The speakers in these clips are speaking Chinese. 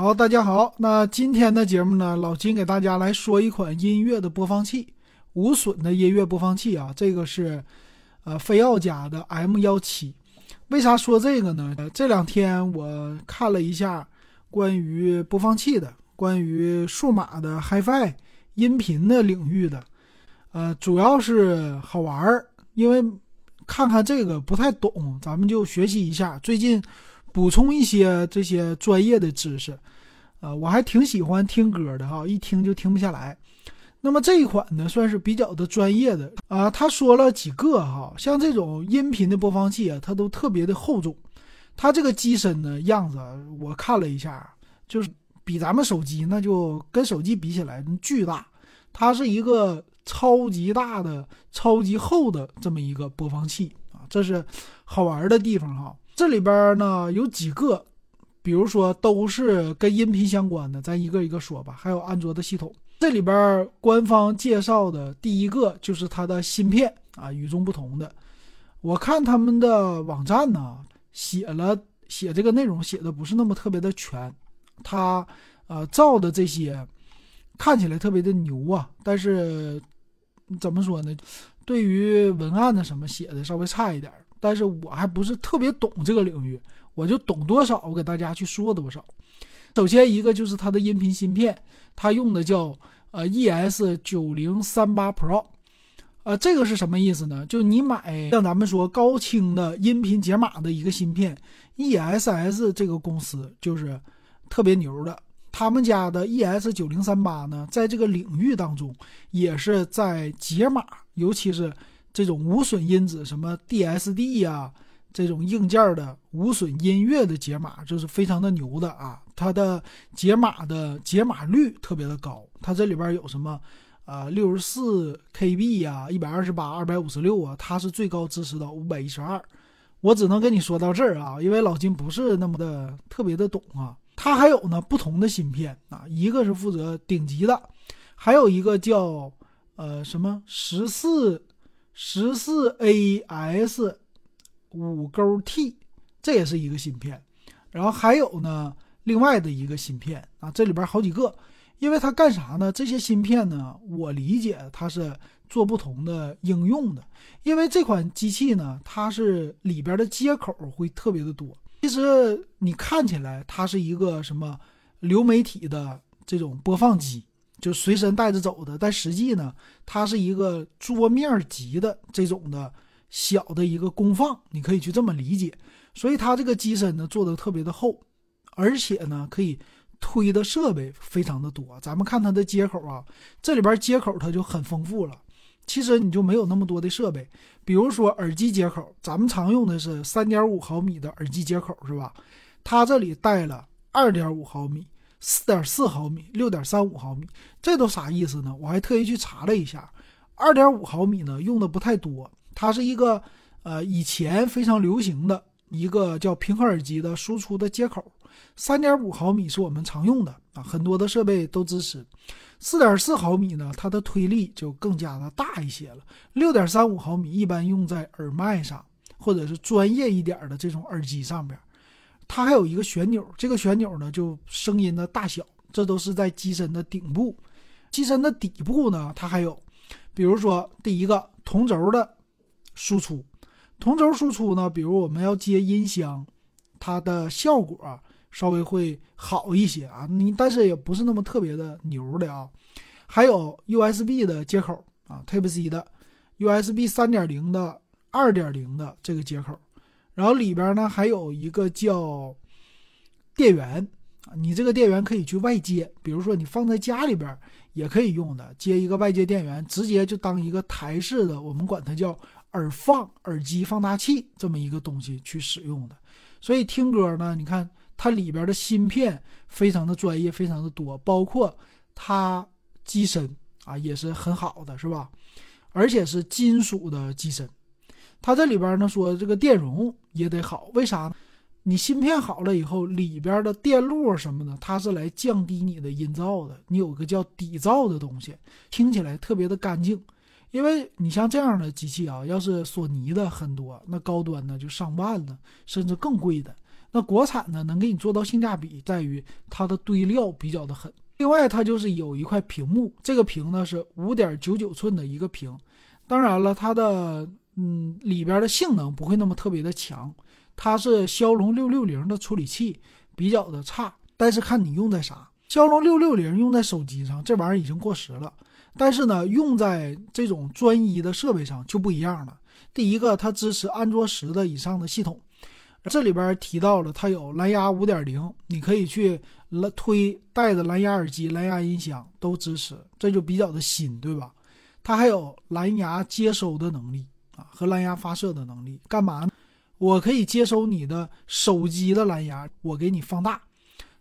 好，大家好。那今天的节目呢，老金给大家来说一款音乐的播放器，无损的音乐播放器啊。这个是呃飞奥家的 M 幺七。为啥说这个呢？这两天我看了一下关于播放器的，关于数码的 HiFi 音频的领域的，呃，主要是好玩儿，因为看看这个不太懂，咱们就学习一下。最近。补充一些这些专业的知识，呃，我还挺喜欢听歌的哈，一听就停不下来。那么这一款呢，算是比较的专业的啊。他说了几个哈，像这种音频的播放器啊，它都特别的厚重。它这个机身呢样子，我看了一下，就是比咱们手机那就跟手机比起来巨大。它是一个超级大的、超级厚的这么一个播放器啊，这是好玩的地方哈。这里边呢有几个，比如说都是跟音频相关的，咱一个一个说吧。还有安卓的系统，这里边官方介绍的第一个就是它的芯片啊，与众不同的。我看他们的网站呢，写了写这个内容写的不是那么特别的全，它呃造的这些看起来特别的牛啊，但是怎么说呢？对于文案的什么写的稍微差一点。但是我还不是特别懂这个领域，我就懂多少，我给大家去说多少。首先一个就是它的音频芯片，它用的叫呃 ES 九零三八 Pro，呃，这个是什么意思呢？就你买像咱们说高清的音频解码的一个芯片，ESS 这个公司就是特别牛的，他们家的 ES 九零三八呢，在这个领域当中也是在解码，尤其是。这种无损因子，什么 DSD 呀，这种硬件的无损音乐的解码，就是非常的牛的啊！它的解码的解码率特别的高，它这里边有什么，啊，六十四 KB 呀，一百二十八、二百五十六啊，它是最高支持到五百一十二。我只能跟你说到这儿啊，因为老金不是那么的特别的懂啊。它还有呢不同的芯片啊，一个是负责顶级的，还有一个叫呃什么十四。十四 AS 五勾 T，这也是一个芯片，然后还有呢，另外的一个芯片啊，这里边好几个，因为它干啥呢？这些芯片呢，我理解它是做不同的应用的，因为这款机器呢，它是里边的接口会特别的多。其实你看起来它是一个什么流媒体的这种播放机。就随身带着走的，但实际呢，它是一个桌面级的这种的小的一个功放，你可以去这么理解。所以它这个机身呢做的特别的厚，而且呢可以推的设备非常的多。咱们看它的接口啊，这里边接口它就很丰富了。其实你就没有那么多的设备，比如说耳机接口，咱们常用的是三点五毫米的耳机接口是吧？它这里带了二点五毫米。四点四毫米、六点三五毫米，这都啥意思呢？我还特意去查了一下，二点五毫米呢用的不太多，它是一个呃以前非常流行的一个叫平衡耳机的输出的接口。三点五毫米是我们常用的啊，很多的设备都支持。四点四毫米呢，它的推力就更加的大一些了。六点三五毫米一般用在耳麦上，或者是专业一点的这种耳机上边。它还有一个旋钮，这个旋钮呢，就声音的大小，这都是在机身的顶部。机身的底部呢，它还有，比如说第一个同轴的输出，同轴输出呢，比如我们要接音箱，它的效果稍微会好一些啊，你但是也不是那么特别的牛的啊。还有 USB 的接口啊，Type C 的，USB 三点零的、二点零的这个接口。然后里边呢还有一个叫电源啊，你这个电源可以去外接，比如说你放在家里边也可以用的，接一个外接电源，直接就当一个台式的，我们管它叫耳放耳机放大器这么一个东西去使用的。所以听歌呢，你看它里边的芯片非常的专业，非常的多，包括它机身啊也是很好的，是吧？而且是金属的机身。它这里边呢说这个电容也得好，为啥呢？你芯片好了以后，里边的电路什么的，它是来降低你的音噪的。你有个叫底噪的东西，听起来特别的干净。因为你像这样的机器啊，要是索尼的很多，那高端的就上万了，甚至更贵的。那国产呢，能给你做到性价比，在于它的堆料比较的狠。另外，它就是有一块屏幕，这个屏呢是五点九九寸的一个屏。当然了，它的嗯里边的性能不会那么特别的强，它是骁龙六六零的处理器，比较的差。但是看你用在啥，骁龙六六零用在手机上，这玩意儿已经过时了。但是呢，用在这种专一的设备上就不一样了。第一个，它支持安卓十的以上的系统。这里边提到了它有蓝牙五点零，你可以去推带着蓝牙耳机、蓝牙音响都支持，这就比较的新，对吧？它还有蓝牙接收的能力和蓝牙发射的能力。干嘛呢？我可以接收你的手机的蓝牙，我给你放大，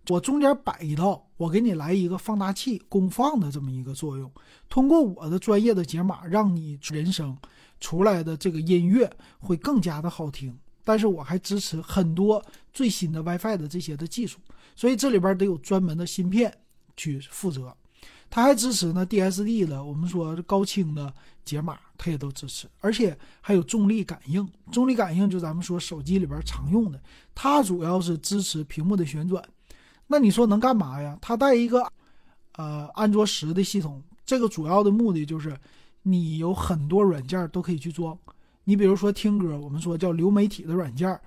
我中间摆一套，我给你来一个放大器功放的这么一个作用。通过我的专业的解码，让你人声出来的这个音乐会更加的好听。但是我还支持很多最新的 WiFi 的这些的技术，所以这里边得有专门的芯片去负责。它还支持呢 DSD 的，我们说高清的解码，它也都支持，而且还有重力感应。重力感应就咱们说手机里边常用的，它主要是支持屏幕的旋转。那你说能干嘛呀？它带一个呃安卓十的系统，这个主要的目的就是你有很多软件都可以去装。你比如说听歌，我们说叫流媒体的软件，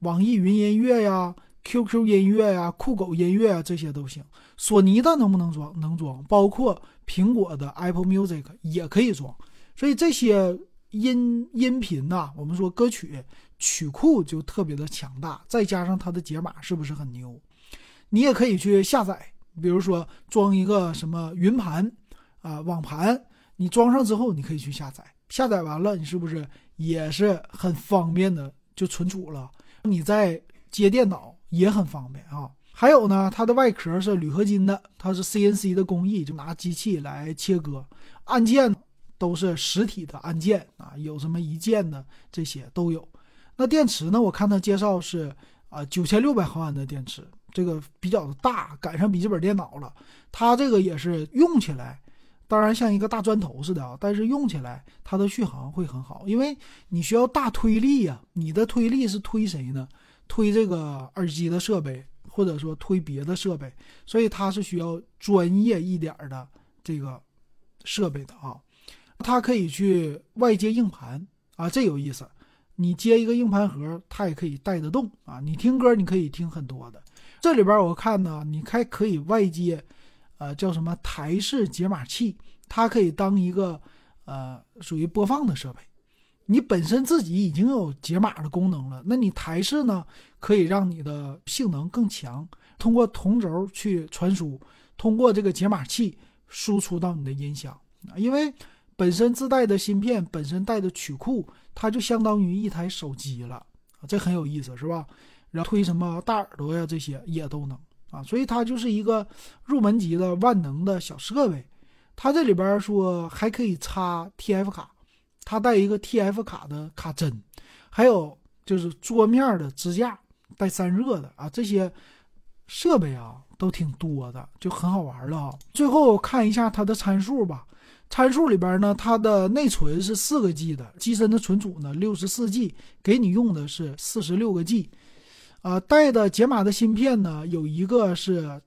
网易云音乐呀、QQ 音乐呀、酷狗音乐啊，这些都行。索尼的能不能装？能装。包括苹果的 Apple Music 也可以装。所以这些音音频呐，我们说歌曲曲库就特别的强大，再加上它的解码是不是很牛？你也可以去下载，比如说装一个什么云盘啊、网盘，你装上之后，你可以去下载。下载完了，你是不是也是很方便的就存储了？你在接电脑也很方便啊。还有呢，它的外壳是铝合金的，它是 CNC 的工艺，就拿机器来切割。按键都是实体的按键啊，有什么一键的这些都有。那电池呢？我看它介绍是啊，九千六百毫安的电池，这个比较大，赶上笔记本电脑了。它这个也是用起来。当然像一个大砖头似的啊，但是用起来它的续航会很好，因为你需要大推力呀。你的推力是推谁呢？推这个耳机的设备，或者说推别的设备，所以它是需要专业一点的这个设备的啊。它可以去外接硬盘啊，这有意思。你接一个硬盘盒，它也可以带得动啊。你听歌你可以听很多的。这里边我看呢，你还可以外接。呃，叫什么台式解码器？它可以当一个呃属于播放的设备。你本身自己已经有解码的功能了，那你台式呢，可以让你的性能更强。通过同轴去传输，通过这个解码器输出到你的音响啊，因为本身自带的芯片，本身带的曲库，它就相当于一台手机了，这很有意思，是吧？然后推什么大耳朵呀，这些也都能。啊，所以它就是一个入门级的万能的小设备。它这里边说还可以插 TF 卡，它带一个 TF 卡的卡针，还有就是桌面的支架带散热的啊，这些设备啊都挺多的，就很好玩了啊。最后看一下它的参数吧，参数里边呢，它的内存是四个 G 的，机身的存储呢六十四 G，给你用的是四十六个 G。啊，带的解码的芯片呢，有一个是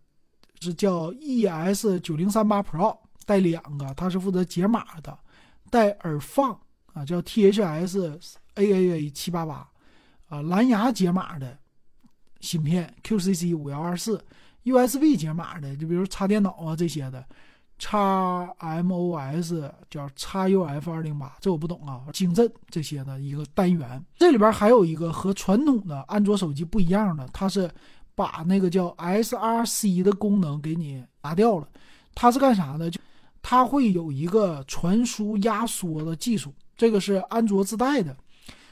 是叫 ES 九零三八 Pro，带两个，它是负责解码的，带耳放啊，叫 THS AAA 七八八，啊，蓝牙解码的芯片 QCC 五幺二四，USB 解码的，就比如插电脑啊这些的。叉 MOS 叫叉 UF 二零八，这我不懂啊。晶振这些的一个单元，这里边还有一个和传统的安卓手机不一样的，它是把那个叫 SRC 的功能给你拿掉了。它是干啥的？就它会有一个传输压缩的技术，这个是安卓自带的。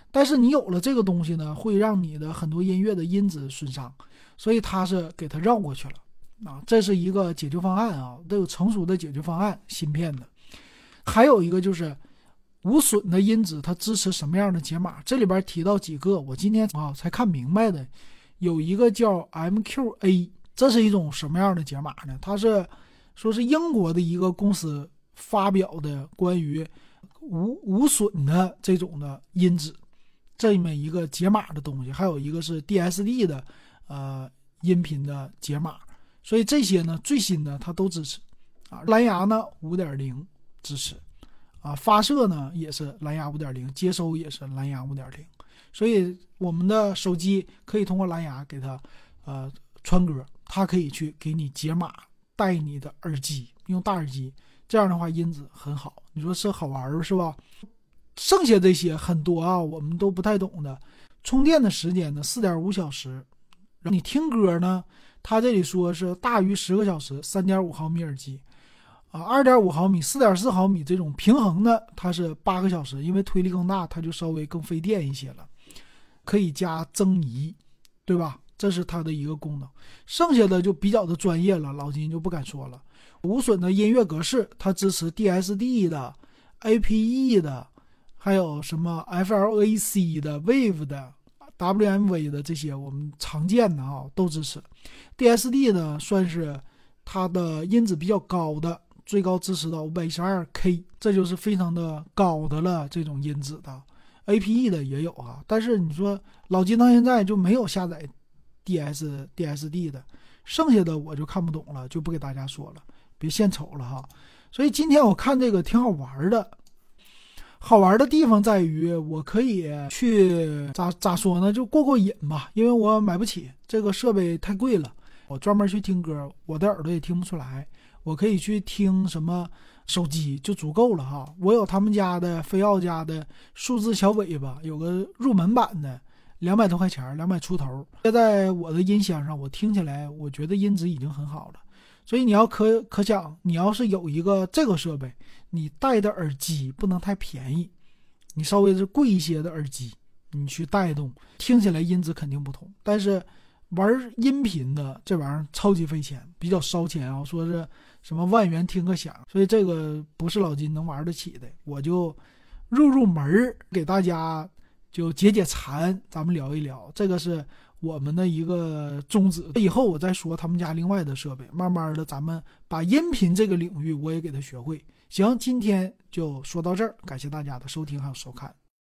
但是你有了这个东西呢，会让你的很多音乐的音质损伤，所以它是给它绕过去了。啊，这是一个解决方案啊，都有成熟的解决方案。芯片的，还有一个就是无损的音质，它支持什么样的解码？这里边提到几个，我今天啊才看明白的。有一个叫 MQA，这是一种什么样的解码呢？它是说是英国的一个公司发表的关于无无损的这种的音质这么一个解码的东西。还有一个是 DSD 的呃音频的解码，所以这些呢最新的它都支持啊。蓝牙呢五点零支持啊，发射呢也是蓝牙五点零，接收也是蓝牙五点零，所以我们的手机可以通过蓝牙给它呃传歌，它可以去给你解码，带你的耳机用大耳机，这样的话音质很好。你说是好玩是吧？剩下这些很多啊，我们都不太懂的。充电的时间呢，四点五小时。你听歌呢，它这里说是大于十个小时，三点五毫米耳机，啊，二点五毫米、四点四毫米这种平衡的，它是八个小时，因为推力更大，它就稍微更费电一些了。可以加增益，对吧？这是它的一个功能。剩下的就比较的专业了，老金就不敢说了。无损的音乐格式，它支持 DSD 的、APE 的。还有什么 FLAC 的、Wave 的、WMV 的这些我们常见的啊都支持。DSD 呢算是它的音质比较高的，最高支持到五百一十二 K，这就是非常的高的了。这种音质的 APE 的也有啊，但是你说老金到现在就没有下载 DS DSD 的，剩下的我就看不懂了，就不给大家说了，别献丑了哈。所以今天我看这个挺好玩的。好玩的地方在于，我可以去咋咋说呢？就过过瘾吧，因为我买不起这个设备太贵了。我专门去听歌，我的耳朵也听不出来。我可以去听什么手机就足够了哈。我有他们家的飞奥家的数字小尾巴，有个入门版的，两百多块钱，两百出头。现在我的音箱上，我听起来我觉得音质已经很好了。所以你要可可想，你要是有一个这个设备，你戴的耳机不能太便宜，你稍微是贵一些的耳机，你去带动，听起来音质肯定不同。但是玩音频的这玩意儿超级费钱，比较烧钱啊，说是什么万元听个响，所以这个不是老金能玩得起的。我就入入门儿，给大家就解解馋，咱们聊一聊，这个是。我们的一个宗旨，以后我再说他们家另外的设备。慢慢的，咱们把音频这个领域我也给他学会。行，今天就说到这儿，感谢大家的收听还有收看。